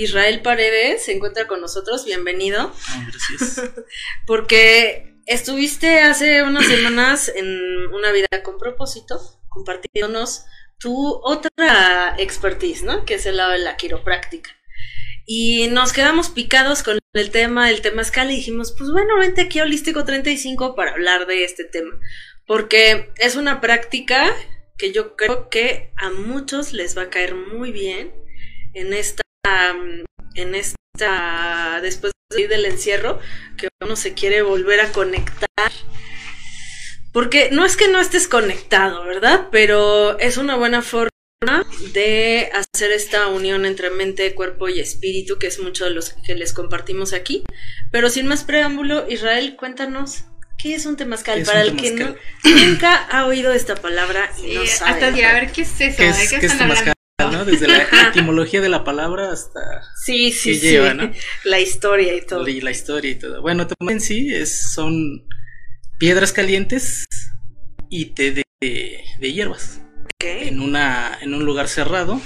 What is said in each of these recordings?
Israel Paredes se encuentra con nosotros, bienvenido. Gracias. Porque estuviste hace unas semanas en una vida con propósito, compartiéndonos tu otra expertise, ¿no? Que es el lado de la quiropráctica. Y nos quedamos picados con el tema del temazcal y dijimos, pues bueno, vente aquí a Holístico 35 para hablar de este tema. Porque es una práctica que yo creo que a muchos les va a caer muy bien en esta, en esta, después del encierro, que uno se quiere volver a conectar. Porque no es que no estés conectado, ¿verdad? Pero es una buena forma de hacer esta unión entre mente, cuerpo y espíritu, que es mucho de los que les compartimos aquí. Pero sin más preámbulo, Israel, cuéntanos ¿Qué es un temazcal? Para el que no, nunca ha oído esta palabra y no sabe. Hasta a ver, ¿qué es eso? ¿Qué es, ¿qué es temazcal? ¿No? Desde la etimología de la palabra hasta sí, sí, sí. Lleva, ¿no? La historia y todo. Y la historia y todo. Bueno, en sí es, son piedras calientes y té de, de hierbas. Okay. En, una, en un lugar cerrado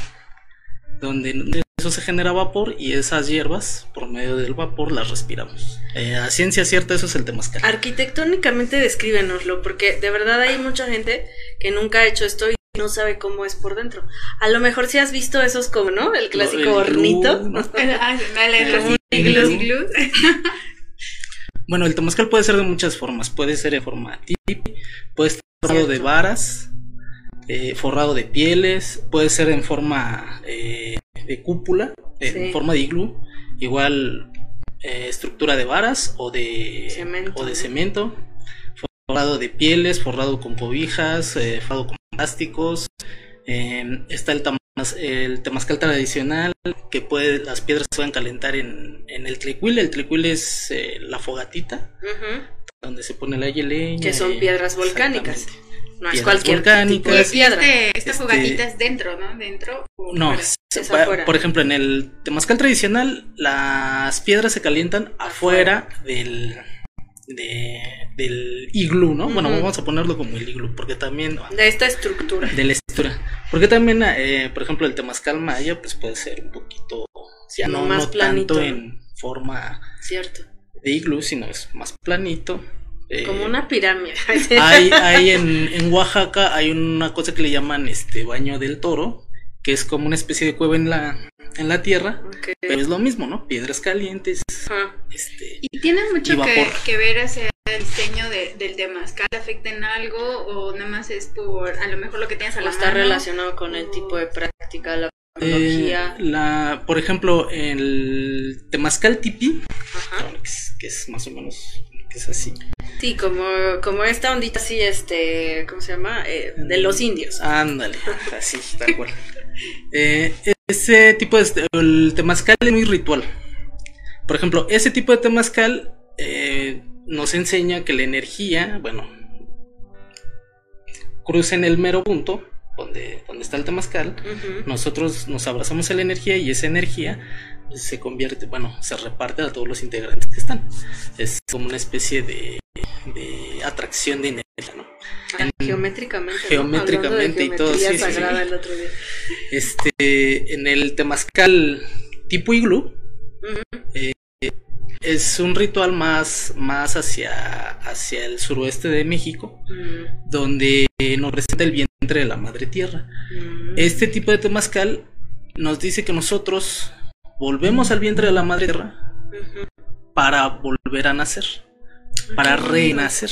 donde eso se genera vapor y esas hierbas, por medio del vapor, las respiramos. Eh, a ciencia cierta, eso es el temazcal. Arquitectónicamente descríbenoslo, porque de verdad hay mucha gente que nunca ha hecho esto no sabe cómo es por dentro. A lo mejor si has visto esos como, ¿no? El clásico hornito. bueno, el temazcal puede ser de muchas formas. Puede ser en forma tipi, puede estar de varas, eh, forrado de pieles, puede ser en forma eh, de cúpula, en forma de iglú, igual eh, estructura de varas o de cemento, o de cemento forrado de pieles, forrado con cobijas, forrado con plásticos. Em, está el, el temazcal tradicional, que puede, las piedras se pueden calentar en, en el tlecuil. El tlecuil es la fogatita, donde se pone la leña. Que son piedras volcánicas. No es cualquier tipo de piedra. Este, esta fogatita es dentro, ¿no? Dentro. No, por ejemplo, en el temazcal tradicional, las piedras se calientan afuera, del, del iglú, ¿no? Bueno, vamos a ponerlo como el iglú, porque también... De esta estructura. De la estructura. Porque también, eh, por ejemplo, el temazcal maya, pues puede ser un poquito, ya no, más tanto en forma... Cierto. De iglú, sino es más planito eh, Como una pirámide. hay, hay en, en, Oaxaca hay una cosa que le llaman este baño del toro, que es como una especie de cueva en la, en la tierra, pero es lo mismo, ¿no? Piedras calientes. Este, y tiene mucho que, que, ver hacia el diseño de, del temazcal, afecta en algo o nada más es por a lo mejor lo que tienes a la está relacionado con el tipo de práctica, la eh, la, por ejemplo, el temazcal tipi, que es más o menos es así. Sí, como, como esta ondita así, este, ¿cómo se llama? Eh, de los indios. Ándale, así, tal cual. Eh, ese tipo de, el temazcal es muy ritual. Por ejemplo, ese tipo de temazcal eh, nos enseña que la energía, bueno, cruza en el mero punto donde, donde está el temazcal, nosotros nos abrazamos a la energía y esa energía se convierte, bueno, se reparte a todos los integrantes que están. Es como una especie de, de atracción de energía, ¿no? Ah, geométricamente. Geométricamente y todo. Sí, Este, en el temazcal tipo iglú, eh, es un ritual más, más hacia, hacia el suroeste de México, mm. donde nos presenta el vientre de la madre tierra. Mm. Este tipo de temazcal nos dice que nosotros volvemos al vientre de la madre tierra para volver a nacer, para renacer.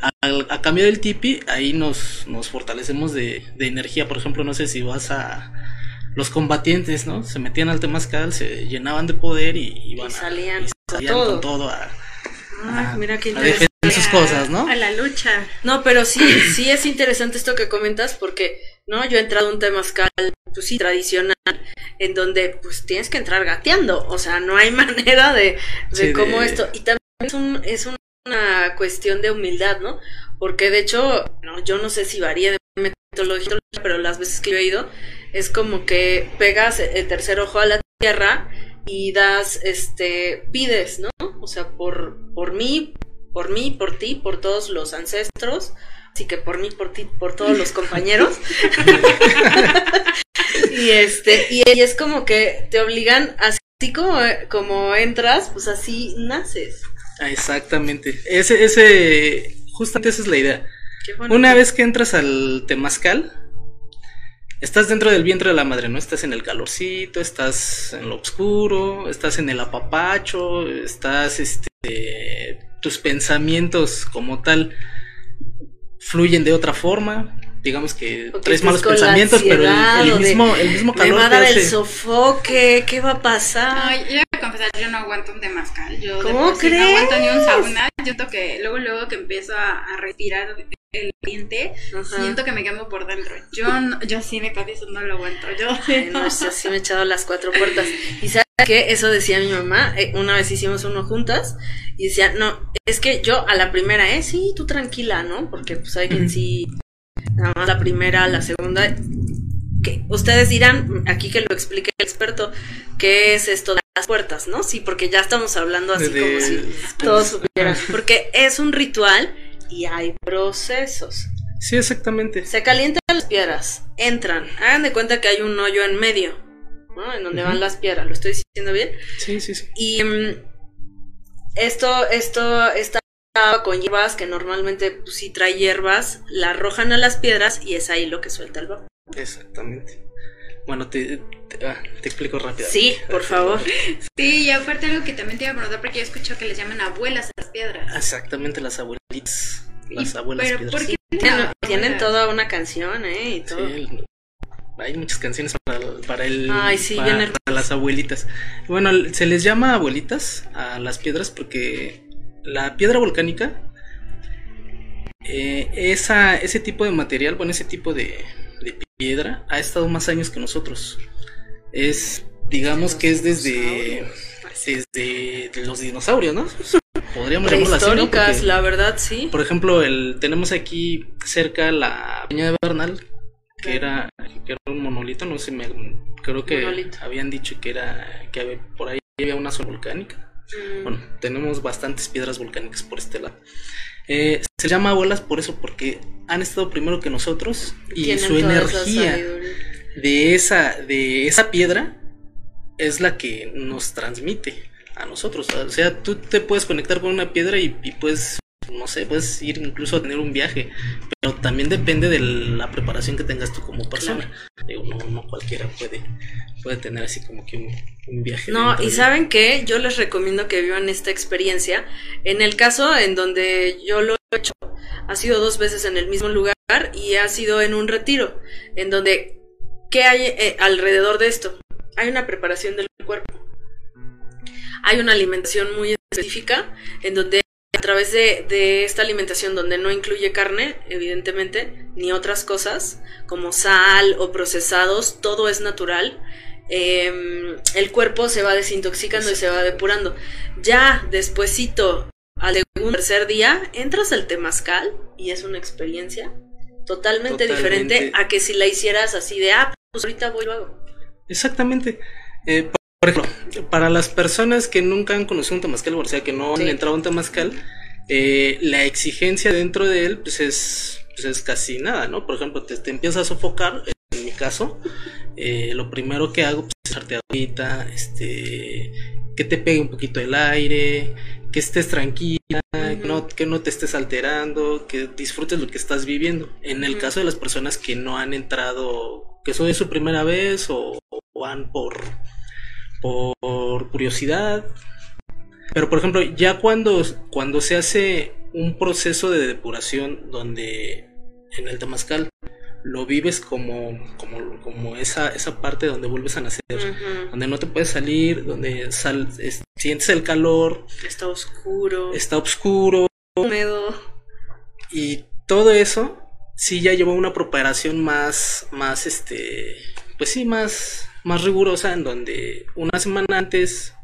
A, cambio del tipi, ahí nos, nos fortalecemos de, energía. Por ejemplo, no sé si vas a. Los combatientes, ¿no? Se metían al temazcal, se llenaban de poder y, iban salían, con todo a, mira qué defender sus cosas, ¿no? A la lucha. No, pero sí, sí es interesante esto que comentas porque, ¿no? Yo he entrado a un temazcal, pues sí, tradicional, en donde pues tienes que entrar gateando, o sea, no hay manera de, de cómo esto, y también es, un, es una cuestión de humildad, ¿no? Porque de hecho, no, yo no sé si varía de metodología, pero las veces que yo he ido, es como que pegas el tercer ojo a la tierra y das, este, pides, ¿no? O sea, por, por mí, por mí, por ti, por todos los ancestros, así que por mí, por ti, por todos los compañeros. y este, y, es como que te obligan así como, como entras, pues así naces. Ah, exactamente. Ese, ese, justamente esa es la idea. Una vez que entras al temazcal, estás dentro del vientre de la madre, ¿no? Estás en el calorcito, estás en lo oscuro, estás en el apapacho, estás, este, tus pensamientos como tal fluyen de otra forma. Digamos que tres malos pensamientos, pero el, mismo, el mismo calor. Me va a dar el sofoque, ¿qué va a pasar? No, yo voy a confesar, yo no aguanto un temazcal. Yo ¿Cómo crees? no aguanto ni un sauna. Yo que luego, luego que empiezo a, a respirar el ambiente, siento que me quemo por dentro. Yo, yo sí me casi no lo aguanto. Yo, no, sí me he echado las cuatro puertas. Y sabes que eso decía mi mamá, eh, una vez hicimos uno juntas y decía, no, es que yo a la primera, eh, sí, tú tranquila, ¿no? Porque pues hay quien sí, nada más la primera, la segunda, que ustedes dirán, aquí que lo explique el experto, qué es esto de las puertas, ¿no? Sí, porque ya estamos hablando así como si todos supieran. Porque es un ritual y hay procesos. Sí, exactamente. Se calientan las piedras, entran, hagan de cuenta que hay un hoyo en medio, ¿no? En donde van las piedras, ¿lo estoy diciendo bien? Sí, sí, sí. Y mm, esto, esto, esta con hierbas que normalmente pues, si trae hierbas, la arrojan a las piedras y es ahí lo que suelta el vapor. Exactamente. Bueno, te, te, ah, explico rápido. Sí, por favor. Sí, y aparte algo que también te iba a preguntar, porque yo escucho que les llaman abuelas a las piedras. Exactamente, las abuelitas. Las abuelas pero piedras. ¿por qué tienen, toda una canción, ¿eh? Y todo. Sí, hay muchas canciones para, para el Ay, sí, para, para, las abuelitas. Bueno, se les llama abuelitas a las piedras porque la piedra volcánica, eh, esa, ese tipo de material, bueno, ese tipo de, de piedra ha estado más años que nosotros. Es, digamos que es desde, desde los dinosaurios, ¿no? Podríamos llamarlo así. la verdad, sí. Por ejemplo, el, tenemos aquí cerca la peña de Bernal, que era, que era un monolito, no sé, me, creo que habían dicho que era, que por ahí había una zona volcánica. Mm. Bueno, tenemos bastantes piedras volcánicas por este lado. Eh, se llama abuelas por eso, porque han estado primero que nosotros y su energía de esa, de esa piedra es la que nos transmite a nosotros. O sea, tú te puedes conectar con una piedra y, y puedes no sé, puedes ir incluso a tener un viaje, pero también depende de la preparación que tengas tú como persona. no, cualquiera puede, puede tener así como que un, viaje. No, y saben que yo les recomiendo que vivan esta experiencia. En el caso en donde yo lo he hecho, ha sido dos veces en el mismo lugar y ha sido en un retiro, en donde, ¿qué hay eh, alrededor de esto? Hay una preparación del cuerpo. Hay una alimentación muy específica en donde través de, esta alimentación donde no incluye carne, evidentemente, ni otras cosas como sal o procesados, todo es natural. Em, el cuerpo se va desintoxicando y se va depurando. Ya despuesito, al segundo tercer día, entras al temazcal y es una experiencia totalmente, diferente a que si la hicieras así de, ah, pues ahorita voy y lo hago. Exactamente. Eh, por ejemplo, para las personas que nunca han conocido un temazcal, o sea, que no han entrado a un temazcal, eh, la exigencia dentro de él, pues es, pues es casi nada, ¿no? Por ejemplo, te, te empiezas a sofocar, en mi caso, eh, lo primero que hago pues, es echarte agüita, este, que te pegue un poquito el aire, que estés tranquila, que, no, que no te estés alterando, que disfrutes lo que estás viviendo. En el caso de las personas que no han entrado, que son de su primera vez o van por por curiosidad. Pero por ejemplo, ya cuando, cuando se hace un proceso de depuración donde en el Temazcal lo vives como, como, como esa, esa parte donde vuelves a nacer, donde no te puedes salir, donde sal, sientes el calor. Está oscuro. Está oscuro. Húmedo. Y todo eso sí ya lleva una preparación más, más este, pues sí, más, más rigurosa en donde una semana antes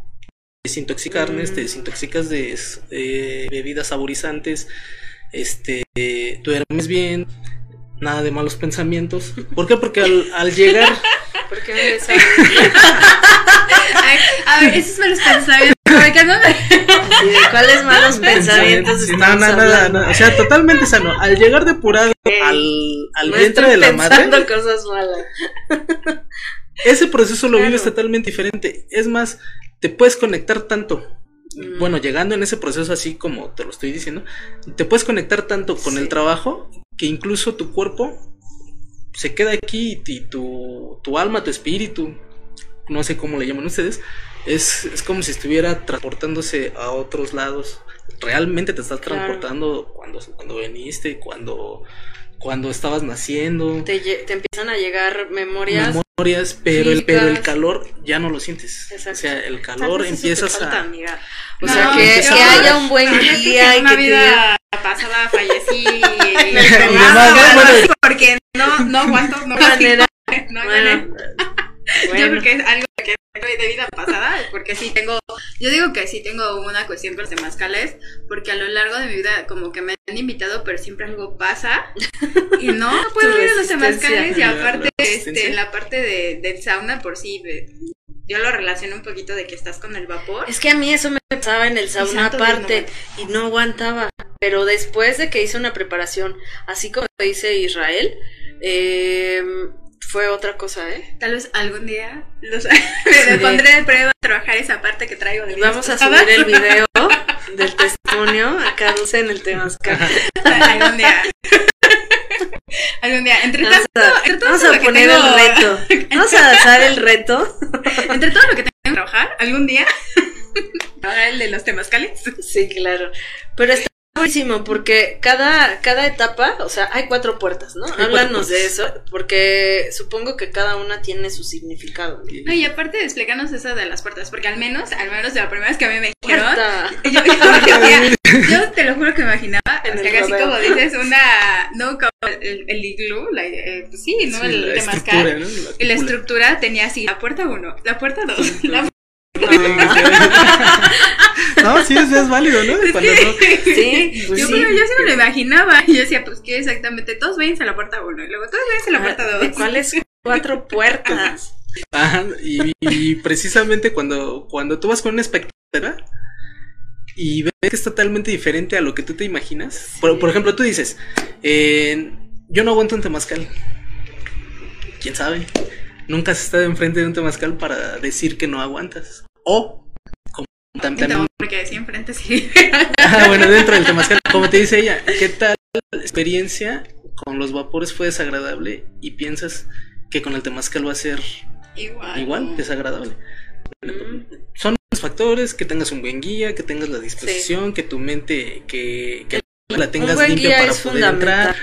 desintoxicarnes, te mm. desintoxicas de, bebidas saborizantes, este, duermes bien, nada de malos pensamientos. ¿Por qué? Porque al, llegar... ¿Por qué me A ver, esos malos pensamientos. ¿Cuáles malos pensamientos? No, no, no, no, o sea, totalmente sano. Al llegar depurado al, al vientre de la madre. cosas malas. Ese proceso lo vives totalmente diferente. Es más, te puedes conectar tanto. Mm. Bueno, llegando en ese proceso así como te lo estoy diciendo, te puedes conectar tanto con el trabajo que incluso tu cuerpo se queda aquí y tu, tu alma, tu espíritu, no sé cómo le llaman ustedes, es, es como si estuviera transportándose a otros lados. Realmente te estás transportando cuando, cuando viniste, cuando, cuando estabas naciendo. Te, te empiezan a llegar memorias. Memorias, pero el, pero el calor ya no lo sientes. O sea, el calor empiezas a. O sea, que, que haya un buen día y que vida pasada fallecí y, y porque no, no aguanto, no, no, no, no, Yo creo que es algo que de vida pasada, porque sí tengo, yo digo que sí tengo una cuestión con los temazcales, porque a lo largo de mi vida como que me han invitado, pero siempre algo pasa y no, puedo ir a los temazcales y aparte este, en la parte de, del sauna por sí yo lo relaciono un poquito de que estás con el vapor. Es que a mí eso me pasaba en el sauna aparte y no aguantaba, pero después de que hice una preparación, así como dice Israel, eh, fue otra cosa, ¿eh? Tal vez algún día los, me pondré de prueba a trabajar esa parte que traigo de Vamos a subir el video del testimonio acá Dulce en el tema algún día. Algún día. Entre tanto, vamos a, poner el reto. Vamos a lanzar el reto. Entre todo lo que tengo que trabajar, algún día. Ahora el de los temazcales. Sí, claro. Pero está buenísimo porque cada, cada etapa, o sea, hay cuatro puertas, ¿no? Háblanos de eso, porque supongo que cada una tiene su significado. ¿no? y aparte de explicarnos esa de las puertas, porque al menos, al menos de la primera vez que a mí me dijeron, yo, te lo juro que me imaginaba, en que casi como dices, una, no como el, el iglú, la, eh, pues sí, ¿no? el y la estructura. tenía así, la puerta uno, la puerta dos, la no, sí, es, es válido, ¿no? sí, pues yo, sí. yo sí me lo imaginaba. Y yo decía, pues que exactamente, todos váyanse a la puerta 1 y luego todos váyanse a la puerta 2. ¿Cuáles cuatro puertas? Ajá, y, precisamente cuando, cuando tú vas con una espectadora y ves que es totalmente diferente a lo que tú te imaginas. Por, por, ejemplo, tú dices, eh, yo no aguanto un temazcal. ¿Quién sabe? Nunca has estado enfrente de un temazcal para decir que no aguantas. O, también. Porque decía enfrente sí. ah, bueno, dentro del temazcal. Como te dice ella, ¿qué tal experiencia con los vapores fue desagradable y piensas que con el temazcal va a ser igual, igual desagradable? Mm. Son los factores, que tengas un buen guía, que tengas la disposición, que tu mente, que, que la tengas limpia para poder entrar.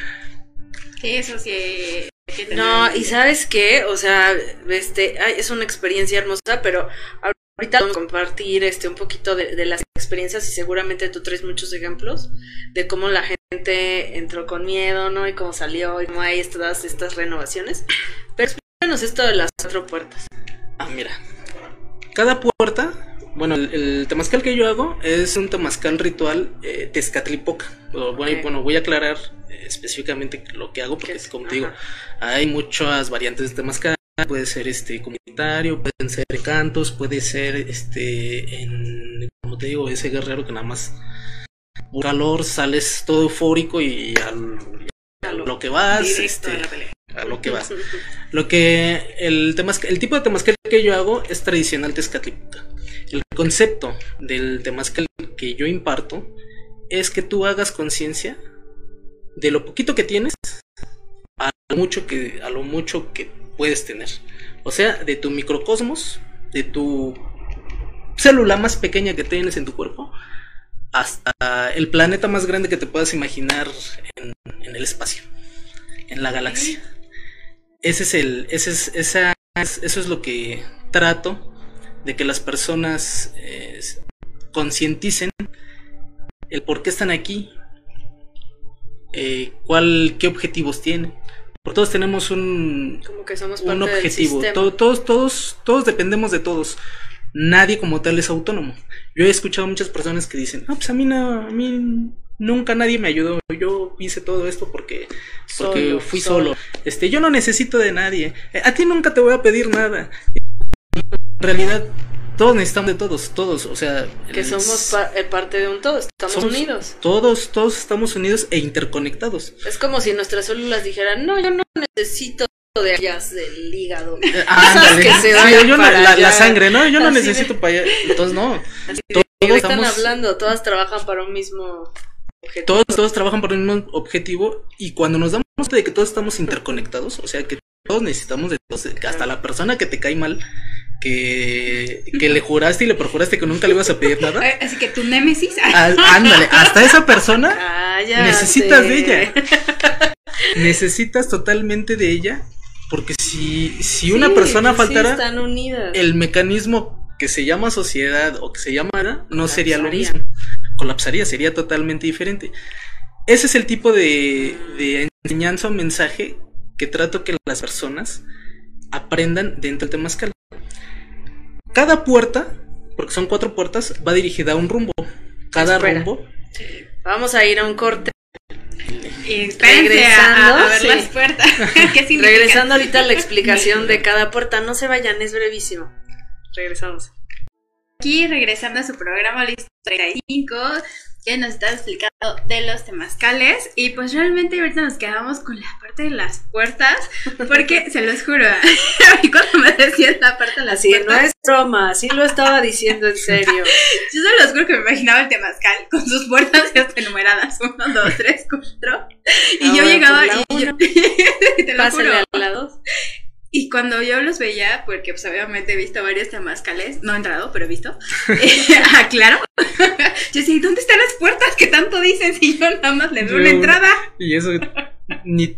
Sí, eso sí no, y sabes qué, o sea, este, es una experiencia hermosa, pero ahorita vamos a compartir este un poquito de, las experiencias y seguramente tú traes muchos ejemplos de cómo la gente entró con miedo, ¿no? Y cómo salió y cómo hay todas estas renovaciones. Pero explícanos esto de las cuatro puertas. Ah, mira. Cada puerta bueno, el, el, temazcal que yo hago es un temazcal ritual eh, tezcatlipoca. Bueno, voy a aclarar eh, específicamente lo que hago porque, como te digo, hay muchas variantes de temazcal. Puede ser este comunitario, pueden ser cantos, puede ser este en como te digo, ese guerrero que nada más por calor sales todo eufórico y al, a lo que vas, este, a lo que vas. Lo que el el tipo de temazcal que yo hago es tradicional tezcatlipoca. El concepto del temazcal que yo imparto es que tú hagas conciencia de lo poquito que tienes a lo mucho que a lo mucho que puedes tener. O sea, de tu microcosmos, de tu célula más pequeña que tienes en tu cuerpo, hasta el planeta más grande que te puedas imaginar en, el espacio, en la galaxia. Ese es el, ese es, esa, eso es lo que trato de que las personas eh, concienticen el por qué están aquí, eh, cuál, qué objetivos tienen. Por todos tenemos un, como que somos un objetivo. todos, todos, todos dependemos de todos. Nadie como tal es autónomo. Yo he escuchado muchas personas que dicen, no, pues a mí no, a mí nunca nadie me ayudó. Yo hice todo esto porque, porque fui solo. Este, yo no necesito de nadie. A ti nunca te voy a pedir nada en realidad todos necesitamos de todos, todos, o sea... Que somos eh, parte de un todo, estamos unidos. Todos, todos estamos unidos e interconectados. Es como si nuestras células dijeran, no, yo no necesito de ellas del hígado. Ah, que se yo la, sangre, ¿no? Yo no necesito para allá. Entonces, no. todos están hablando? Todas trabajan para un mismo objetivo. Todos, todos trabajan para un mismo objetivo y cuando nos damos cuenta de que todos estamos interconectados, o sea, que todos necesitamos de todos, hasta la persona que te cae mal, que, que le juraste y le perjuraste que nunca le ibas a pedir nada. Así que tu némesis. Ah, ándale, hasta esa persona necesitas de ella. necesitas totalmente de ella porque si, si una persona faltara, el mecanismo que se llama sociedad o que se llama no sería lo mismo. Colapsaría, sería totalmente diferente. Ese es el tipo de, de enseñanza o mensaje que trato que las personas aprendan dentro del temazcal. Cada puerta, porque son cuatro puertas, va dirigida a un rumbo. Cada rumbo. Vamos a ir a un corte y regresando, a, ver las puertas. regresando ahorita a la explicación de cada puerta, no se vayan, es brevísimo. Regresamos. Aquí regresando a su programa Listo 35, que nos está explicando de los temazcales. Y pues realmente ahorita nos quedamos con la parte de las puertas porque se los juro a mí cuando me decían la parte de las puertas no es broma sí lo estaba diciendo en serio. Yo se los juro que me imaginaba el temazcal con sus puertas enumeradas uno, dos, tres, cuatro. Y yo llegaba y yo, te lo juro. al lado y cuando yo los veía, porque pues obviamente he visto varios temazcales, no he entrado, pero he visto, ah, claro, yo decía, ¿dónde están las puertas que tanto dicen si yo nada más le doy una entrada? Y eso ni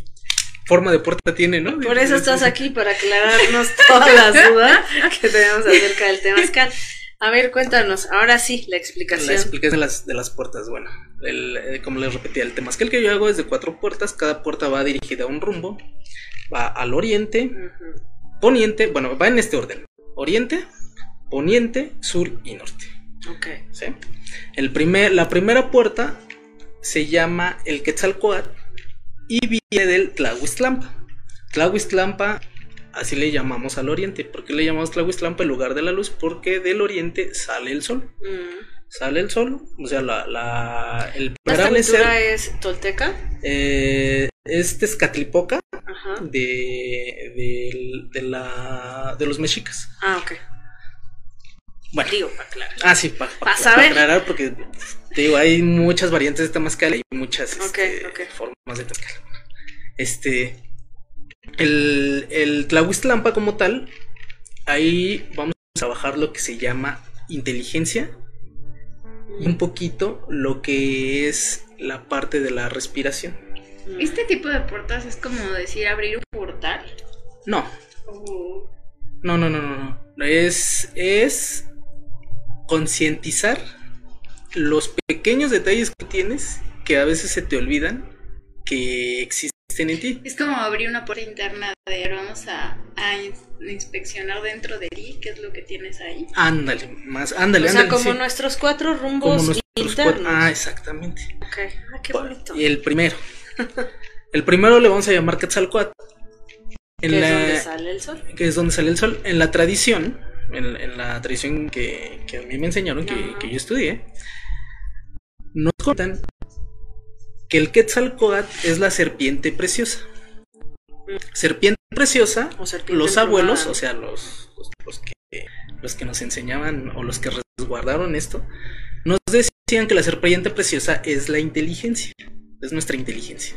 forma de puerta tiene, ¿no? Por eso estás aquí, para aclararnos todas las dudas que tenemos acerca del temazcal. A ver, cuéntanos, ahora sí, la explicación. La explicación de las, de las puertas, bueno, eh, como les repetía, el temazcal que yo hago es de cuatro puertas, cada puerta va dirigida a un rumbo, va al oriente, poniente, bueno, va en este orden, oriente, poniente, sur y norte. Ok. ¿Sí? El primer, la primera puerta se llama el Quetzalcoatl y viene del Tlahuistlampa. Tlahuistlampa, así le llamamos al oriente. ¿Por qué le llamamos Tlahuistlampa el lugar de la luz? Porque del oriente sale el sol. Mm sale el sol, o sea, la, la el ¿Esta es tolteca? Eh, es Tezcatlipoca de, de, de, la, de los mexicas. Ah, ok. Bueno. Digo, para aclarar. Ah, sí, para, aclarar, porque te digo, hay muchas variantes de Temazcal y muchas este, formas de Temazcal. Este, el, el Tlahuistlampa como tal, ahí vamos a bajar lo que se llama inteligencia un poquito lo que es la parte de la respiración. ¿Este tipo de puertas es como decir abrir un portal? No. No, no, no, no, no. Es, es concientizar los pequeños detalles que tienes que a veces se te olvidan que existen en ti. Es como abrir una puerta interna de vamos a, inspeccionar dentro de ti qué es lo que tienes ahí. Ándale, más, ándale, o sea, como nuestros cuatro rumbos internos. ah, exactamente. Ok, ah, qué bonito. Y el primero. el primero le vamos a llamar Quetzalcoatl. En que es donde sale el sol. Que es donde sale el sol. En la tradición, en, la tradición que, que, a mí me enseñaron, que, que yo estudié, nos cuentan que el Quetzalcoatl es la serpiente preciosa. Serpiente preciosa, los abuelos, o sea, los, los, que, los que nos enseñaban o los que resguardaron esto, nos decían que la serpiente preciosa es la inteligencia, es nuestra inteligencia.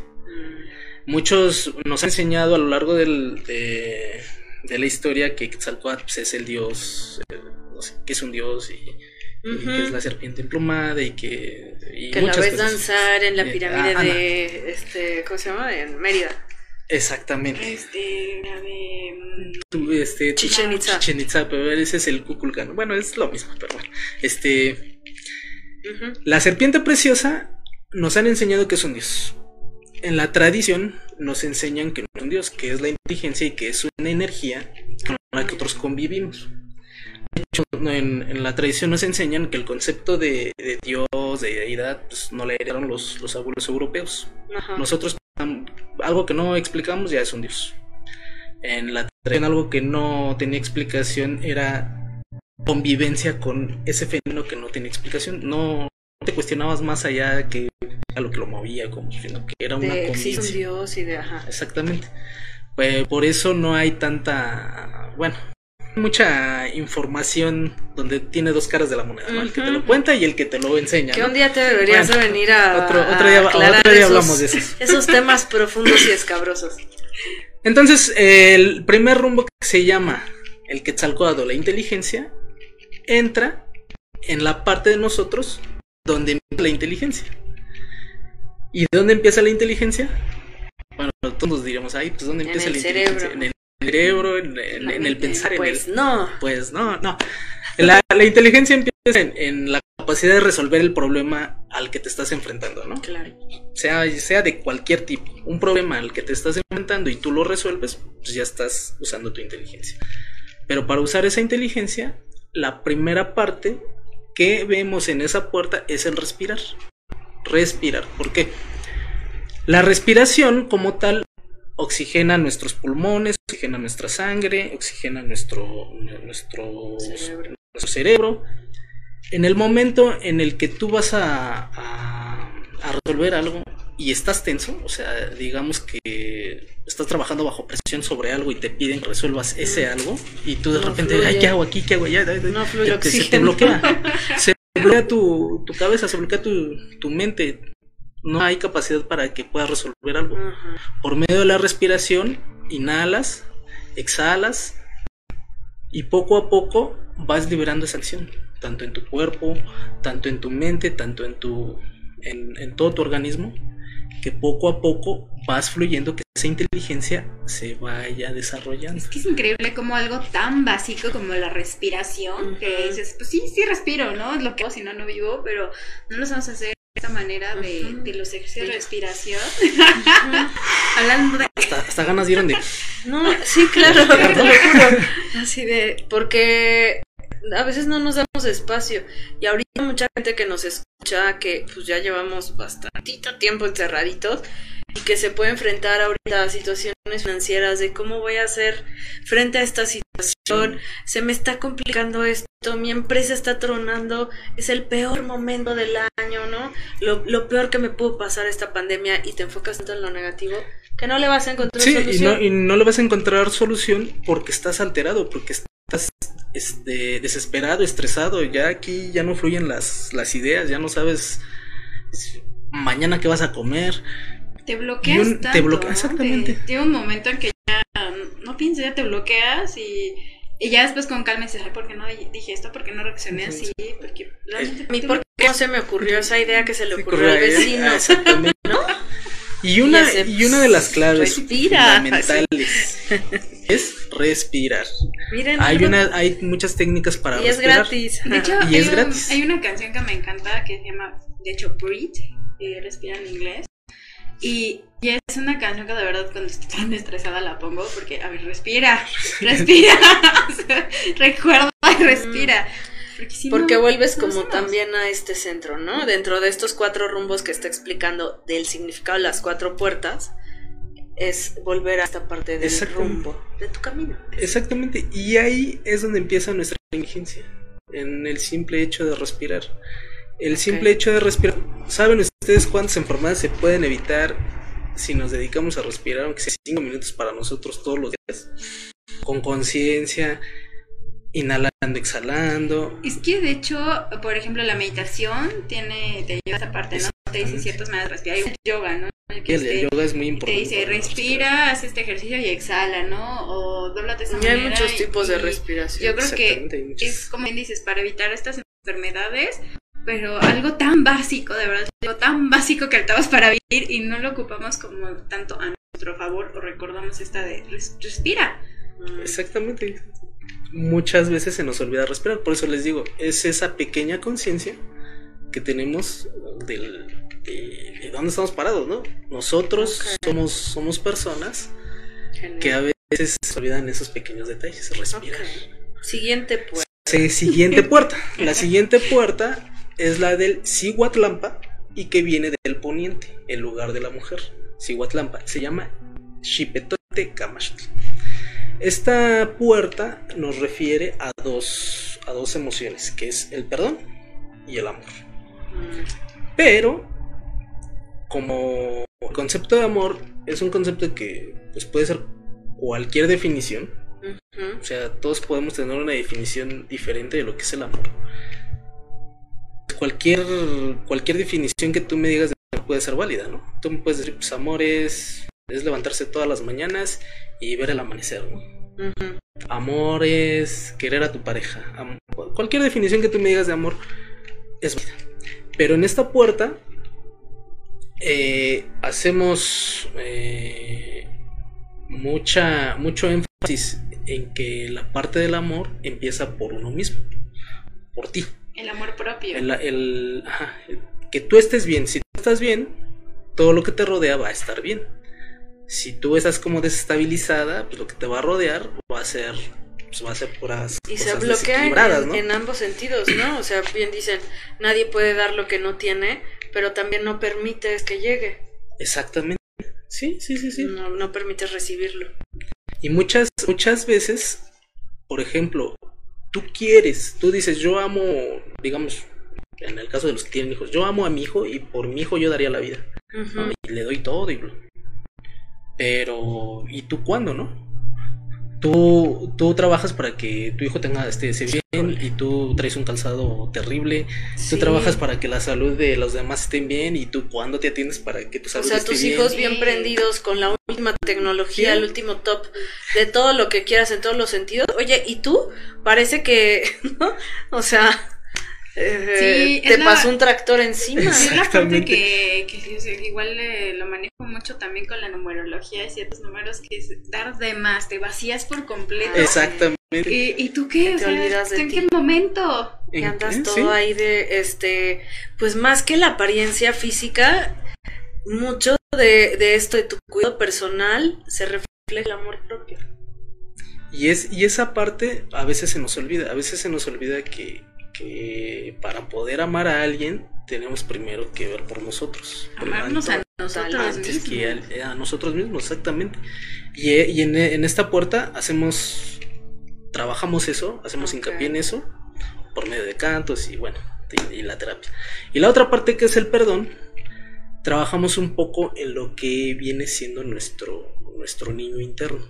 Muchos nos han enseñado a lo largo del, de, la historia que Quetzalcoatl pues, es el dios, eh, no sé, que es un dios y que es la serpiente emplumada y que... que la ves danzar en la eh, pirámide ah, de, este, ¿cómo se llama? En Mérida. Exactamente. Este, la de... este, Chichen Itza. Chichen Itza, pero ese es el Kukulkan. Bueno, es lo mismo, pero bueno. Este... La serpiente preciosa nos han enseñado que es un dios. En la tradición nos enseñan que no es un dios, que es la inteligencia y que es una energía con la que otros convivimos hecho, en, la tradición nos enseñan que el concepto de, Dios, de deidad, pues no le heredaron los, los abuelos europeos. Nosotros, algo que no explicamos ya es un Dios. En la tradición, algo que no tenía explicación era convivencia con ese fenómeno que no tenía explicación. No te cuestionabas más allá que a lo que lo movía, como sino que era una convivencia. Dios y de Exactamente. Pues por eso no hay tanta, bueno, mucha información donde tiene dos caras de la moneda, ¿no? El que te lo cuenta y el que te lo enseña. Que un día te deberías de venir a, otro, día, otro día hablamos de esos. esos temas profundos y escabrosos. Entonces, el primer rumbo que se llama el Quetzalcoatl, la inteligencia, entra en la parte de nosotros donde empieza la inteligencia. ¿Y de dónde empieza la inteligencia? Bueno, todos diríamos, ahí, pues ¿dónde empieza la inteligencia? En el cerebro, en, el pensar. Pues en el... no. Pues no, no. La, inteligencia empieza en, la capacidad de resolver el problema al que te estás enfrentando, ¿no? Claro. Sea, sea de cualquier tipo. Un problema al que te estás enfrentando y tú lo resuelves, pues ya estás usando tu inteligencia. Pero para usar esa inteligencia, la primera parte que vemos en esa puerta es el respirar. Respirar. ¿Por qué? La respiración como tal oxigena nuestros pulmones, oxigena nuestra sangre, oxigena nuestro, nuestro, cerebro. nuestro cerebro. En el momento en el que tú vas a, a, resolver algo y estás tenso, o sea, digamos que estás trabajando bajo presión sobre algo y te piden que resuelvas ese algo y tú de repente, ay, ¿qué hago aquí? ¿Qué hago allá? No fluye se te bloquea. se bloquea tu, tu cabeza, se bloquea tu, tu mente, no hay capacidad para que puedas resolver algo. Por medio de la respiración, inhalas, exhalas y poco a poco vas liberando esa acción, tanto en tu cuerpo, tanto en tu mente, tanto en tu en, todo tu organismo, que poco a poco vas fluyendo que esa inteligencia se vaya desarrollando. Es que es increíble como algo tan básico como la respiración, que dices, pues sí, sí respiro, ¿no? Es lo que hago, si no, no vivo, pero no lo vamos a hacer esta manera de, los ejercicios de respiración. Hablando de... Hasta, ganas dieron de... No, sí, claro, te lo juro. Así de... Porque a veces no nos damos espacio. Y ahorita mucha gente que nos escucha, que pues ya llevamos bastantito tiempo encerraditos, y que se puede enfrentar ahorita a situaciones financieras de cómo voy a hacer frente a esta situación, se me está complicando esto, mi empresa está tronando, es el peor momento del año, ¿no? Lo, peor que me pudo pasar esta pandemia y te enfocas tanto en lo negativo que no le vas a encontrar solución. Y no, y no le vas a encontrar solución porque estás alterado, porque estás este, desesperado, estresado, ya aquí ya no fluyen las, las ideas, ya no sabes mañana qué vas a comer, te bloqueas tanto, te bloquea, exactamente. Tiene un momento en que ya no piensas, ya te bloqueas y, y ya después con calma dices, ay, ¿por qué no dije esto? ¿Por qué no reaccioné así? Porque realmente... ¿Y por qué no se me ocurrió esa idea que se le ocurrió al vecino? ¿No? Y una, y, una de las claves fundamentales es respirar. Miren, hay una, hay muchas técnicas para y respirar. Es gratis. De hecho, y hay, es gratis. hay una canción que me encanta que se llama, de hecho, Breathe, y respira en inglés. Y, es una canción que de verdad cuando estoy tan estresada la pongo porque, a ver, respira, respira, recuerda y respira. Porque, vuelves como también a este centro, ¿no? Dentro de estos cuatro rumbos que está explicando del significado de las cuatro puertas, es volver a esta parte del rumbo de tu camino. Exactamente, y ahí es donde empieza nuestra inteligencia, en el simple hecho de respirar. El simple hecho de respirar. ¿Saben ustedes cuántas enfermedades se pueden evitar si nos dedicamos a respirar, aunque sea 5 minutos para nosotros todos los días? Con conciencia, inhalando, exhalando. Es que de hecho, por ejemplo, la meditación tiene, te lleva a esa parte, ¿no? Te dice ciertas maneras de respirar. El yoga, ¿no? El, el yoga es muy importante. Te dice, respira, haz este ejercicio y exhala, ¿no? O dóblate esa y hay muchos tipos de respiración. Yo creo que es como bien dices, para evitar estas enfermedades, pero algo tan básico, de verdad, algo tan básico que altamos para vivir y no lo ocupamos como tanto a nuestro favor o recordamos esta de respira. Mm. Exactamente. Muchas veces se nos olvida respirar, por eso les digo, es esa pequeña conciencia que tenemos del, de, dónde estamos parados, ¿no? Nosotros somos, somos personas que a veces se olvidan esos pequeños detalles, respirar. Siguiente puerta. siguiente puerta. La siguiente puerta es la del Cihuatlampa y que viene del poniente, el lugar de la mujer. Cihuatlampa se llama Xipetote Camachtl. Esta puerta nos refiere a dos, a dos emociones, que es el perdón y el amor. Pero, como el concepto de amor es un concepto que pues, puede ser cualquier definición. O sea, todos podemos tener una definición diferente de lo que es el amor. Cualquier, cualquier definición que tú me digas de amor puede ser válida, ¿no? Tú me puedes decir, pues amor es, es levantarse todas las mañanas y ver el amanecer, ¿no? Amor es querer a tu pareja. cualquier definición que tú me digas de amor es válida. Pero en esta puerta eh, hacemos eh, mucha, mucho énfasis en que la parte del amor empieza por uno mismo, por ti. El amor propio. El, que tú estés bien. Si tú estás bien, todo lo que te rodea va a estar bien. Si tú estás como desestabilizada, pues lo que te va a rodear va a ser pues va a ser puras y se bloquea en, en, ambos sentidos, ¿no? O sea, bien dicen, nadie puede dar lo que no tiene, pero también no permites que llegue. Exactamente. Sí, sí, sí, sí. No, no permites recibirlo. Y muchas, muchas veces, por ejemplo, tú quieres, tú dices, yo amo, digamos, en el caso de los que tienen hijos, yo amo a mi hijo y por mi hijo yo daría la vida. Y le doy todo, y... pero ¿y tú cuándo, no? Tú, tú trabajas para que tu hijo tenga este bien y tú traes un calzado terrible. Tú trabajas para que la salud de los demás estén bien y tú cuándo te atiendes para que tu salud esté bien. O sea, tus hijos bien prendidos con la última tecnología, el último top de todo lo que quieras en todos los sentidos. Oye, ¿y tú? Parece que, ¿no? O sea, eh, te pasó un tractor encima. Es la parte que, igual lo manejo mucho también con la numerología y ciertos números que es dar de más, te vacías por completo. Exactamente. ¿Y, tú qué? ¿Te olvidas de ¿En qué momento? Y andas todo ahí de, este, pues más que la apariencia física, mucho de, de esto de tu cuidado personal se refleja el amor propio. Y, es, y esa parte a veces se nos olvida, a veces se nos olvida que que para poder amar a alguien tenemos primero que ver por nosotros. Amarnos a nosotros mismos. Que a, nosotros mismos, exactamente. Y, y en, en, esta puerta hacemos, trabajamos eso, hacemos hincapié en eso, por medio de cantos y bueno, y, la terapia. Y la otra parte que es el perdón, trabajamos un poco en lo que viene siendo nuestro, nuestro niño interno.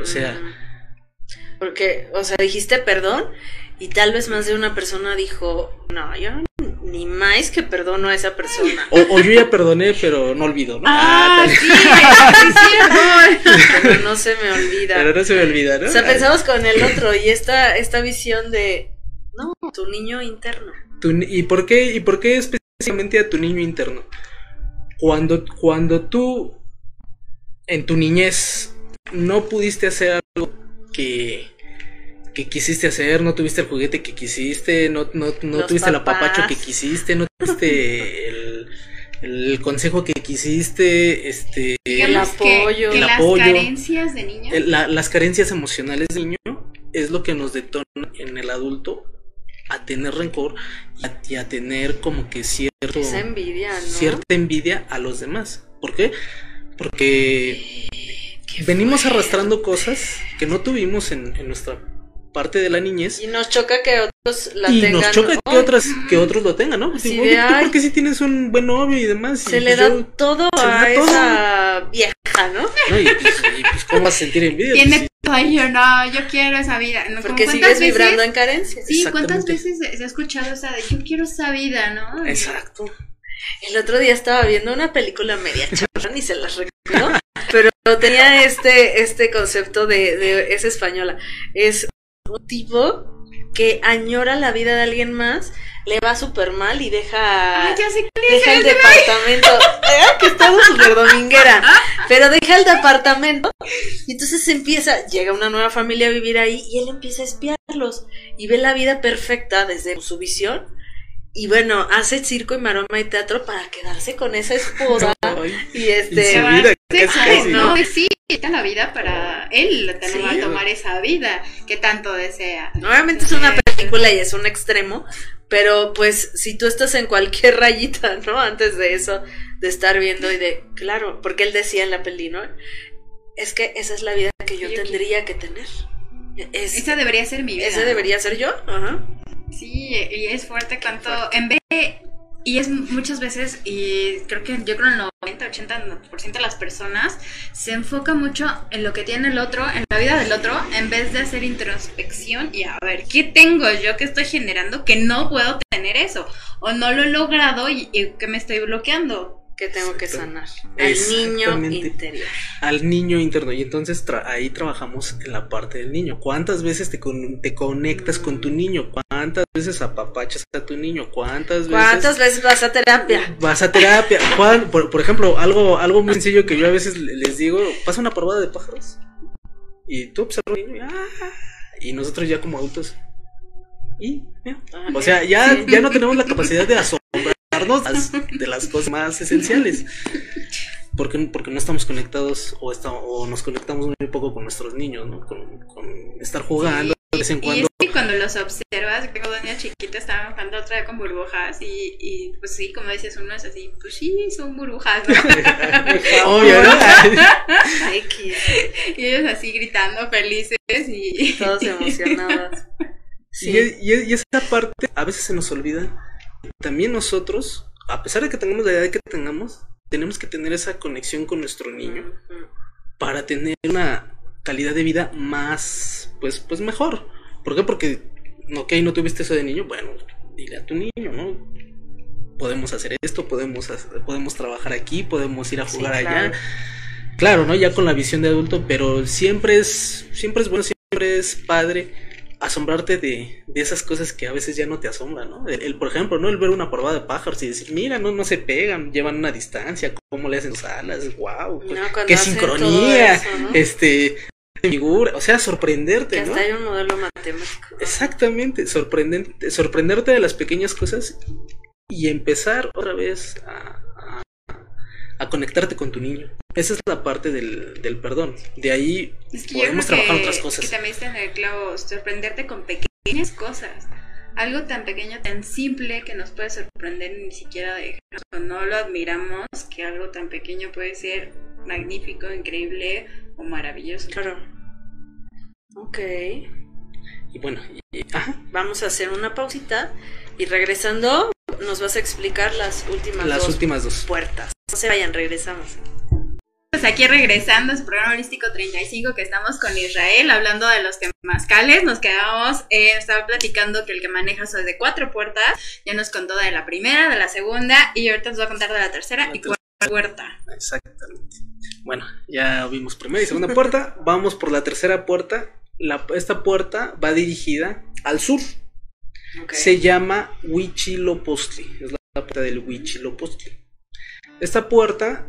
O sea... Mm. Porque, o sea, dijiste perdón y tal vez más de una persona dijo, no, yo ni más que perdono a esa persona. O, yo ya perdoné, pero no olvido, ¿no? Ah, ah sí, sí, Pero no se me olvida. Pero no se me olvida, ¿no? O sea, pensamos con el otro y esta, esta visión de, no, tu niño interno. ¿y, por qué, ¿Y por qué específicamente a tu niño interno? Cuando, cuando tú, en tu niñez, no pudiste hacer algo que que quisiste hacer, no tuviste el juguete que quisiste, no, no, no tuviste el apapacho que quisiste, no tuviste el, el consejo que quisiste, este, el apoyo, que, las carencias de niño, las carencias emocionales del niño es lo que nos detona en el adulto a tener rencor y a, tener como que cierto envidia, cierta envidia a los demás. ¿Por qué? Porque venimos arrastrando cosas que no tuvimos en, en nuestra parte de la niñez. Y nos choca que otros la y tengan. Y nos choca que, otras, que otros lo tengan, ¿no? Digo, porque si tienes un buen novio y demás. Se le da todo a esa vieja, ¿no? y, pues, pues, ¿cómo vas a sentir envidia? Tiene todo, yo no, yo quiero esa vida. ¿no? Porque sigues vibrando en carencia. Sí, ¿cuántas veces se ha escuchado esa de yo quiero esa vida, ¿no? Exacto. El otro día estaba viendo una película media charra, ni se las recuerdo, pero tenía este, este concepto de, de, es española, es tipo que añora la vida de alguien más, le va súper mal y deja, deja el departamento, eh, que estaba súper dominguera, pero deja el departamento. Y entonces empieza, llega una nueva familia a vivir ahí y él empieza a espiarlos y ve la vida perfecta desde su visión y bueno, hace circo y maroma y teatro para quedarse con esa esposa y este no, sí, la vida para él va a tomar esa vida que tanto desea. Obviamente es una película y es un extremo, pero pues si tú estás en cualquier rayita, ¿no? Antes de eso, de estar viendo y de, claro, porque él decía en la peli, ¿no? Es que esa es la vida que yo, tendría que tener. esa debería ser mi vida. Esa debería ser yo, ajá. Sí, y es fuerte cuánto, en vez de y es muchas veces, y creo que yo creo el 90, 80% de las personas se enfoca mucho en lo que tiene el otro, en la vida del otro, en vez de hacer introspección y a ver, ¿qué tengo yo que estoy generando que no puedo tener eso? O no lo he logrado y, y que me estoy bloqueando que tengo que sanar. Al niño interior. Al niño interno. Y entonces ahí trabajamos en la parte del niño. ¿Cuántas veces te, te conectas con tu niño? ¿Cuántas veces apapachas a tu niño? ¿Cuántas veces? ¿Cuántas veces vas a terapia? Vas a terapia. Juan, por, ejemplo, algo, algo muy sencillo que yo a veces les digo, pasa una parvada de pájaros. Y tú observas niño ah", y, nosotros ya como adultos. Y, o sea, ya, ya no tenemos la capacidad de asombrar de las cosas más esenciales. Porque, porque no estamos conectados o, o nos conectamos muy poco con nuestros niños, ¿no? Con, estar jugando de vez en cuando. Y cuando los observas, tengo dos niñas chiquitas, estaban jugando otra vez con burbujas y, y pues sí, como dices, uno es así, pues sí, son burbujas, ¿no? Obvio, ¿no? y ellos así gritando felices y... Todos emocionados. Sí. Y, y, y esa parte a veces se nos olvida también nosotros, a pesar de que tengamos la edad que tengamos, tenemos que tener esa conexión con nuestro niño para tener una calidad de vida más, pues, pues mejor. ¿Por qué? Porque, ok, no tuviste eso de niño, bueno, dile a tu niño, ¿no? Podemos hacer esto, podemos, podemos trabajar aquí, podemos ir a jugar allá. Claro, ¿no? Ya con la visión de adulto, pero siempre es, siempre es bueno, siempre es padre asombrarte de, de, esas cosas que a veces ya no te asombran, ¿no? El, por ejemplo, ¿no? El ver una parvada de pájaros y decir, mira, no, no se pegan, llevan una distancia, cómo le hacen sus alas, wow, qué sincronía, este, figura, o sea, sorprenderte, que hasta hay un modelo matemático. Exactamente, sorprendente, sorprenderte de las pequeñas cosas y empezar otra vez a, a conectarte con tu niño. Esa es la parte del, del perdón. De ahí podemos trabajar otras cosas. Que también está en el clavo, sorprenderte con pequeñas cosas. Algo tan pequeño, tan simple que nos puede sorprender ni siquiera de no lo admiramos, que algo tan pequeño puede ser magnífico, increíble o maravilloso. Claro. Ok. Y bueno, vamos a hacer una pausita y regresando nos vas a explicar las últimas las últimas dos puertas. No se vayan, regresamos. Pues aquí regresando a su programa holístico 35 que estamos con Israel hablando de los temazcales, nos quedamos, eh, estaba platicando que el que maneja son de cuatro puertas, ya nos contó de la primera, de la segunda y ahorita nos va a contar de la tercera y cuarta puerta. Exactamente. Bueno, ya vimos primera y segunda puerta, vamos por la tercera puerta. La, esta puerta va dirigida al sur. Se llama Huichilopostli, es la puerta del Huichilopostli. Esta puerta,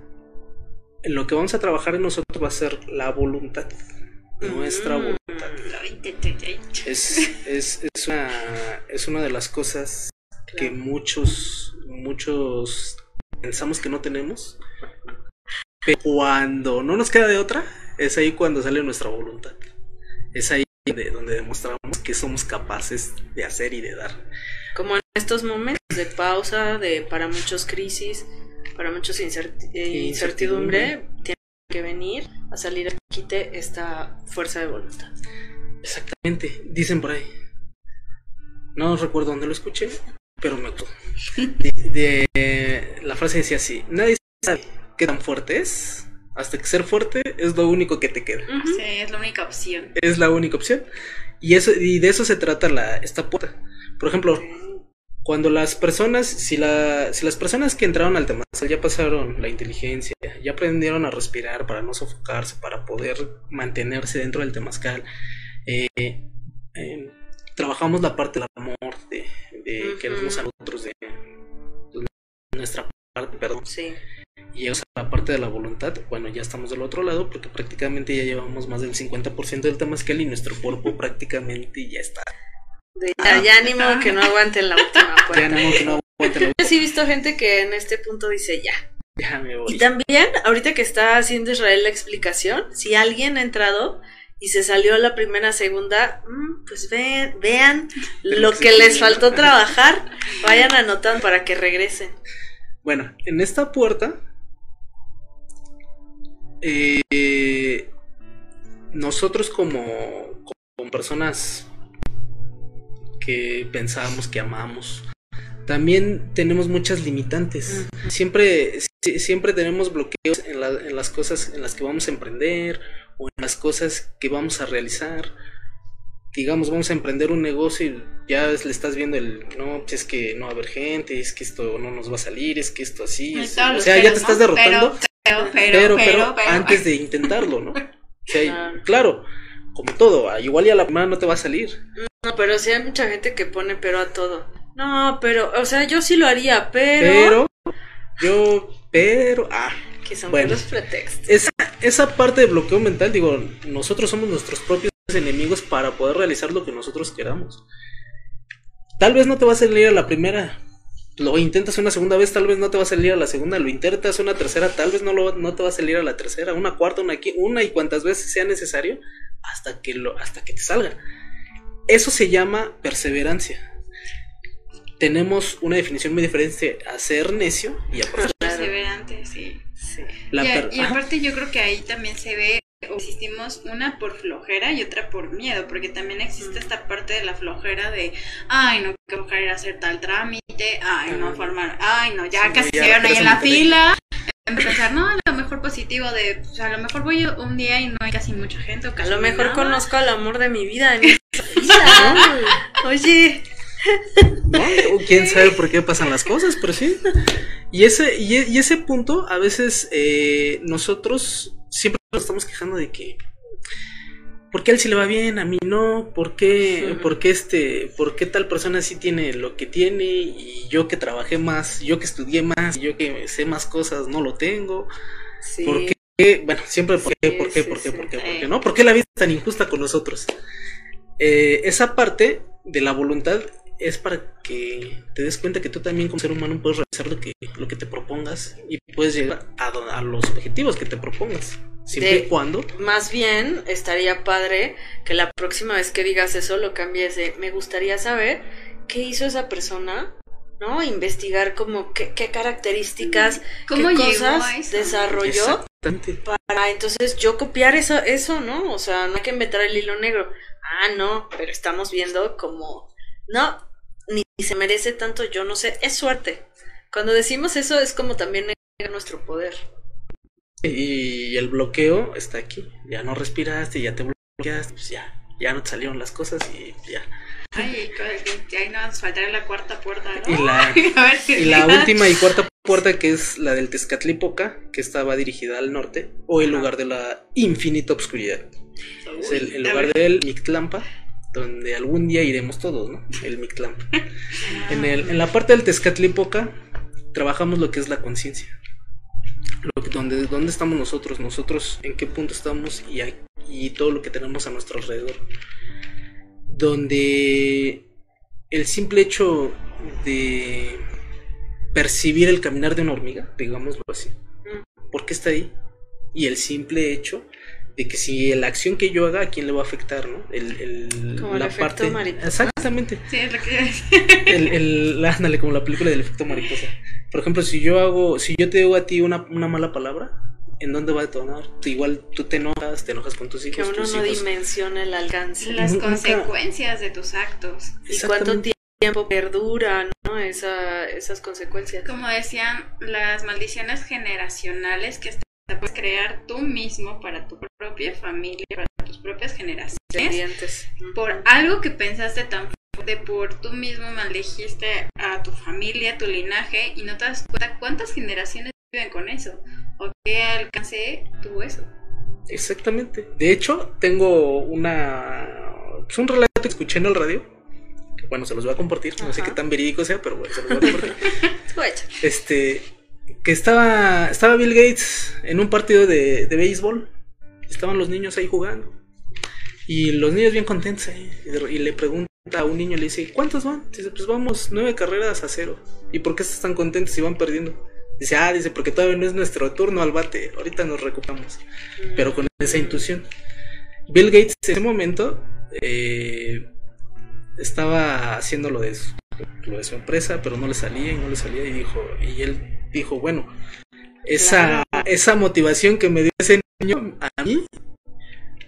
en lo que vamos a trabajar en nosotros va a ser la voluntad, nuestra mm. voluntad. Es, es, es, una, es una de las cosas que muchos, muchos pensamos que no tenemos, pero cuando no nos queda de otra, es ahí cuando sale nuestra voluntad. Es ahí donde demostramos que somos capaces de hacer y de dar. Como en estos momentos de pausa, de para muchos crisis, para muchos eh, incertidumbre, tiene que venir a salir a quite esta fuerza de voluntad. Exactamente, dicen por ahí. No recuerdo dónde lo escuché, pero me gustó. De, la frase decía así: Nadie sabe qué tan fuerte es hasta que ser fuerte es lo único que te queda. Sí, es la única opción. Es la única opción. Y, eso, y de eso se trata la, esta puerta. Por ejemplo, cuando las personas, si, la, si las personas que entraron al tema ya pasaron la inteligencia, ya aprendieron a respirar para no sofocarse, para poder mantenerse dentro del temazcal, eh, eh, trabajamos la parte del amor, de, de querernos a nosotros, de, nuestra parte, perdón. Sí. Y a la parte de la voluntad, bueno, ya estamos del otro lado porque prácticamente ya llevamos más del 50% del temazcal y nuestro cuerpo prácticamente ya está ya, ánimo que no aguante la última puerta. Ya que no aguante la última. Yo sí he visto gente que en este punto dice ya. Ya me voy. Y también, ahorita que está haciendo Israel la explicación, si alguien ha entrado y se salió la primera, segunda, mm, pues vean, vean lo que les faltó trabajar, vayan anotando para que regresen. Bueno, en esta puerta, eh, nosotros como, como personas que pensábamos que amamos, también tenemos muchas limitantes. Siempre, siempre tenemos bloqueos en, en, las cosas en las que vamos a emprender o en las cosas que vamos a realizar. Digamos, vamos a emprender un negocio y ya le estás viendo el, no, pues es que no va a haber gente, es que esto no nos va a salir, es que esto así. o sea, ya te estás derrotando. Pero pero, pero, antes de intentarlo, ¿no? O sea, claro, como todo, igual ya la primera no te va a salir. No, pero sí hay mucha gente que pone pero a todo. No, pero, o sea, yo sí lo haría, pero. Pero, yo, pero, ah. Que son bueno, los pretextos. Esa, esa parte de bloqueo mental, digo, nosotros somos nuestros propios enemigos para poder realizar lo que nosotros queramos. Tal vez no te va a salir a la primera, lo intentas una segunda vez, tal vez no te va a salir a la segunda, lo intentas una tercera, tal vez no, lo, no te va a salir a la tercera, una cuarta, una, una y cuantas veces sea necesario hasta que, lo, hasta que te salga. Eso se llama perseverancia. Tenemos una definición muy diferente a ser necio y a perseverante, sí. y, aparte yo creo que ahí también se ve existimos una por flojera y otra por miedo, porque también existe esta parte de la flojera de, ay, no, qué flojera hacer tal trámite, ay, no formar, ay, no, ya casi se ahí en la fila. Empezar, no, a lo mejor positivo de, o sea, a lo mejor voy un día y no hay casi mucha gente o casi A lo mejor conozco al amor de mi vida en Oye. Quién sabe por qué pasan las cosas, pero sí. Y ese, y, ese punto, a veces eh, nosotros siempre nos estamos quejando de que ¿por qué a él sí le va bien, a mí no? ¿Por qué, este, por qué tal persona sí tiene lo que tiene y yo que trabajé más, yo que estudié más, yo que sé más cosas no lo tengo? ¿Por qué? Bueno, siempre por qué, por qué, por qué, por qué, por qué, ¿no? ¿Por qué la vida es tan injusta con nosotros? Eh, esa parte de la voluntad es para que te des cuenta que tú también como ser humano puedes realizar lo que, lo que te propongas y puedes llegar a, los objetivos que te propongas. Siempre y cuando. Más bien, estaría padre que la próxima vez que digas eso lo cambies de me gustaría saber qué hizo esa persona, ¿no? Investigar como qué, características, ¿Cómo qué cosas desarrolló para entonces yo copiar eso, eso, ¿no? O sea, no hay que inventar el hilo negro. Ah, no, pero estamos viendo como, no, ni se merece tanto, yo no sé, es suerte. Cuando decimos eso es como también nuestro poder. Y el bloqueo está aquí. Ya no respiraste, ya te bloqueaste, pues ya, ya no te salieron las cosas y ya. Ay, ahí nos faltará la cuarta puerta, ¿no? Y la, y la última y cuarta puerta que es la del Tezcatlipoca, que estaba dirigida al norte, o el lugar de la infinita obscuridad. es el, lugar del Mictlampa, donde algún día iremos todos, ¿no? El Mictlampa. en, el, en la parte del Tezcatlipoca trabajamos lo que es la conciencia. Donde, ¿Dónde estamos nosotros? Nosotros en qué punto estamos y, y todo lo que tenemos a nuestro alrededor. Donde el simple hecho de percibir el caminar de una hormiga, digámoslo así, ¿por qué está ahí? Y el simple hecho de que si la acción que yo haga, ¿a quién le va a afectar, no? El, el como la el parte... mariposa. Exactamente. Sí, es lo que el, el, ándale, como la película del efecto mariposa. Por ejemplo, si yo hago, si yo te digo a ti una, una mala palabra, ¿en dónde va a detonar? Igual tú te enojas, te enojas con tus hijos. Que uno no dimensiona el alcance. Las consecuencias de tus actos. ¿Y cuánto tiempo perdura, ¿no? Esa, esas consecuencias. Como decían, las maldiciones generacionales que puedes crear tú mismo para tu propia familia, para tus propias generaciones. Por algo que pensaste tan fuerte, por tú mismo maldijiste a tu familia, tu linaje, y no te das cuenta cuántas generaciones viven con eso, o qué alcance tuvo eso. Exactamente. De hecho, tengo una. Es un relato que escuché en el radio. Bueno, se los voy a compartir. No sé qué tan verídico sea, pero bueno, se los voy a compartir. este que estaba, estaba Bill Gates en un partido de, de béisbol. Estaban los niños ahí jugando. Y los niños bien contentos Y le pregunta a un niño, le dice, ¿cuántos van? Dice, pues vamos, nueve carreras a cero. ¿Y por qué están contentos si van perdiendo? Dice, ah, dice, porque todavía no es nuestro turno al bate. Ahorita nos recuperamos. Pero con esa intuición. Bill Gates en ese momento eh, estaba haciendo lo de, lo de su empresa, pero no le salía y no le salía. Y dijo, y él dijo, bueno, esa, esa motivación que me dio ese niño a mí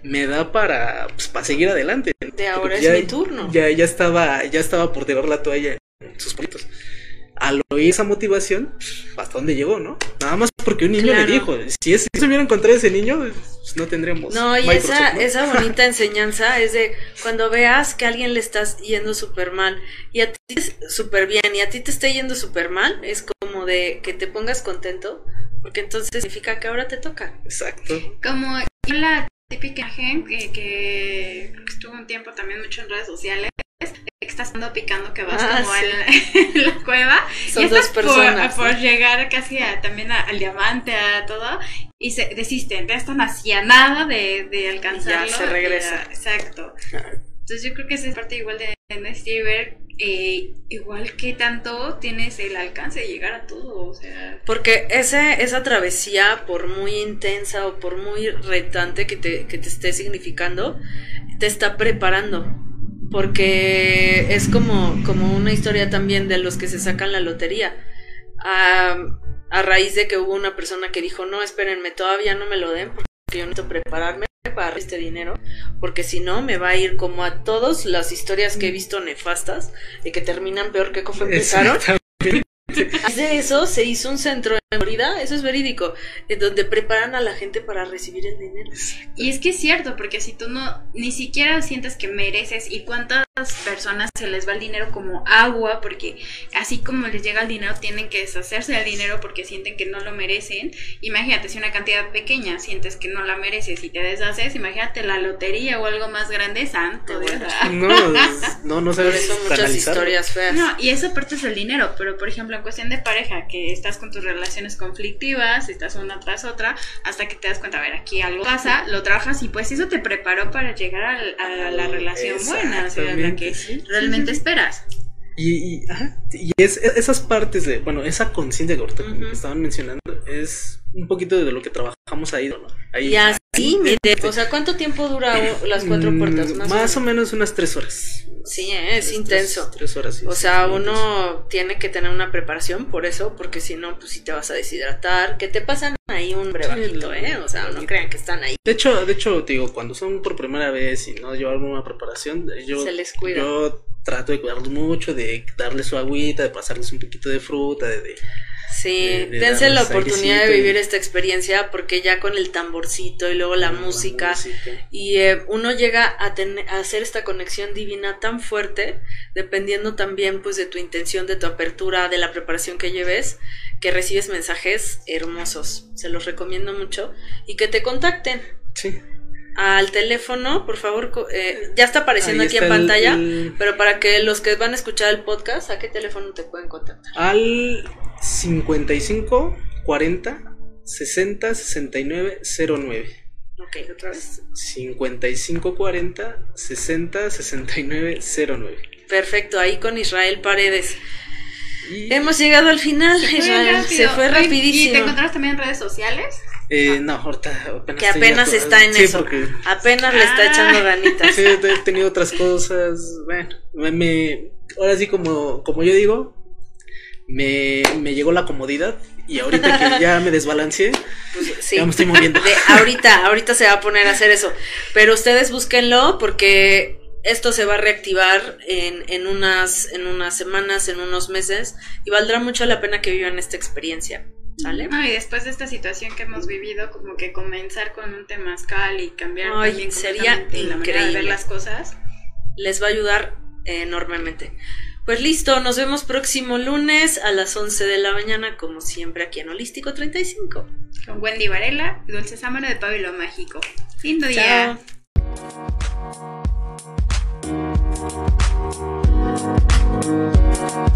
me da para, pues, para seguir adelante. De ahora es mi turno. Ya, ya estaba, ya estaba por tirar la toalla en sus proyectos. al oír esa motivación, hasta dónde llegó, ¿no? Nada más porque un niño le dijo, si, es, si se hubiera encontrado ese niño, pues no tendríamos. No, y esa, esa bonita enseñanza es de cuando veas que a alguien le estás yendo súper mal y a ti súper bien y a ti te está yendo súper mal, es como de que te pongas contento, porque entonces significa que ahora te toca. Exacto. Como la típica imagen que, que estuvo un tiempo también mucho en redes sociales estás andando picando que vas ah, como en, la cueva. Son y dos personas, por, llegar casi también al diamante a todo y se desisten ya están hacia nada de, de alcanzarlo ya se regresa. exacto. Entonces yo creo que esa es parte igual de ver eh, igual que tanto tienes el alcance de llegar a todo, o sea. Porque ese, esa travesía, por muy intensa o por muy retante que te, que te esté significando, te está preparando porque es como, como una historia también de los que se sacan la lotería. A, a raíz de que hubo una persona que dijo, no, espérenme, todavía no me lo den porque yo necesito prepararme para este dinero, porque si no me va a ir como a todas las historias que he visto nefastas y que terminan peor que como empezaron. De eso se hizo un centro en Florida, eso es verídico, en donde preparan a la gente para recibir el dinero. Y es que es cierto, porque si tú no, ni siquiera sientes que mereces y cuántas personas se les va el dinero como agua, porque así como les llega el dinero tienen que deshacerse del dinero porque sienten que no lo merecen. Imagínate si una cantidad pequeña sientes que no la mereces y te deshaces, imagínate la lotería o algo más grande, santo, No, no, no sabes muchas historias feas. No, y eso aparte es el dinero, pero por ejemplo, en cuestión de pareja, que estás con tus relaciones conflictivas, estás una tras otra, hasta que te das cuenta, a ver, aquí algo pasa, lo trabajas y pues eso te preparó para llegar a, la relación buena, o sea, la que realmente esperas. Y, y, y es, esas partes de, bueno, esa conciencia que ahorita estaban mencionando es un poquito de lo que trabajamos ahí, ¿no? Ahí, y así, mire, o sea, ¿cuánto tiempo dura las cuatro mm, puertas? Más, o, menos? unas tres horas. Sí, es intenso. Tres, horas. o sea, uno tiene que tener una preparación por eso, porque si no, pues si te vas a deshidratar, que te pasan ahí un brevajito, ¿eh? O sea, no crean que están ahí. De hecho, de hecho, te digo, cuando son por primera vez y no llevar una preparación, yo... Se les cuida. Yo trato de cuidarlos mucho, de darles su agüita, de pasarles un poquito de fruta, de... sí, dense la oportunidad de vivir esta experiencia porque ya con el tamborcito y luego la, música, y eh, uno llega a, tener, a hacer esta conexión divina tan fuerte dependiendo también pues de tu intención, de tu apertura, de la preparación que lleves, que recibes mensajes hermosos. Se los recomiendo mucho y que te contacten. Sí al teléfono, por favor, eh, ya está apareciendo aquí en pantalla, pero para que los que van a escuchar el podcast, ¿a qué teléfono te pueden contactar? Al 55 40 60 69 09. Ok, otra vez. 55 40 60 69 09. Perfecto, ahí con Israel Paredes. Hemos llegado al final, Israel. Se fue rapidísimo. ¿Y te encontramos también en redes sociales? Eh, no, ahorita apenas Que apenas está en eso. Apenas le está ah. echando ganitas. Sí, he tenido otras cosas. Bueno, me, ahora sí, como, como yo digo, me, me llegó la comodidad y ahorita que ya me desbalanceé, pues, ya me estoy moviendo. ahorita, ahorita se va a poner a hacer eso. Pero ustedes búsquenlo porque esto se va a reactivar en, en, unas, en unas semanas, en unos meses, y valdrá mucho la pena que vivan esta experiencia. ¿Sale? y después de esta situación que hemos vivido, como que comenzar con un temazcal y cambiar también sería increíble. ver las cosas. Les va a ayudar enormemente. Pues listo, nos vemos próximo lunes a las 11 de la mañana, como siempre, aquí en Holístico 35. Con Wendy Varela, Dulce Sámano de Pablo Mágico. Lindo día. Chao.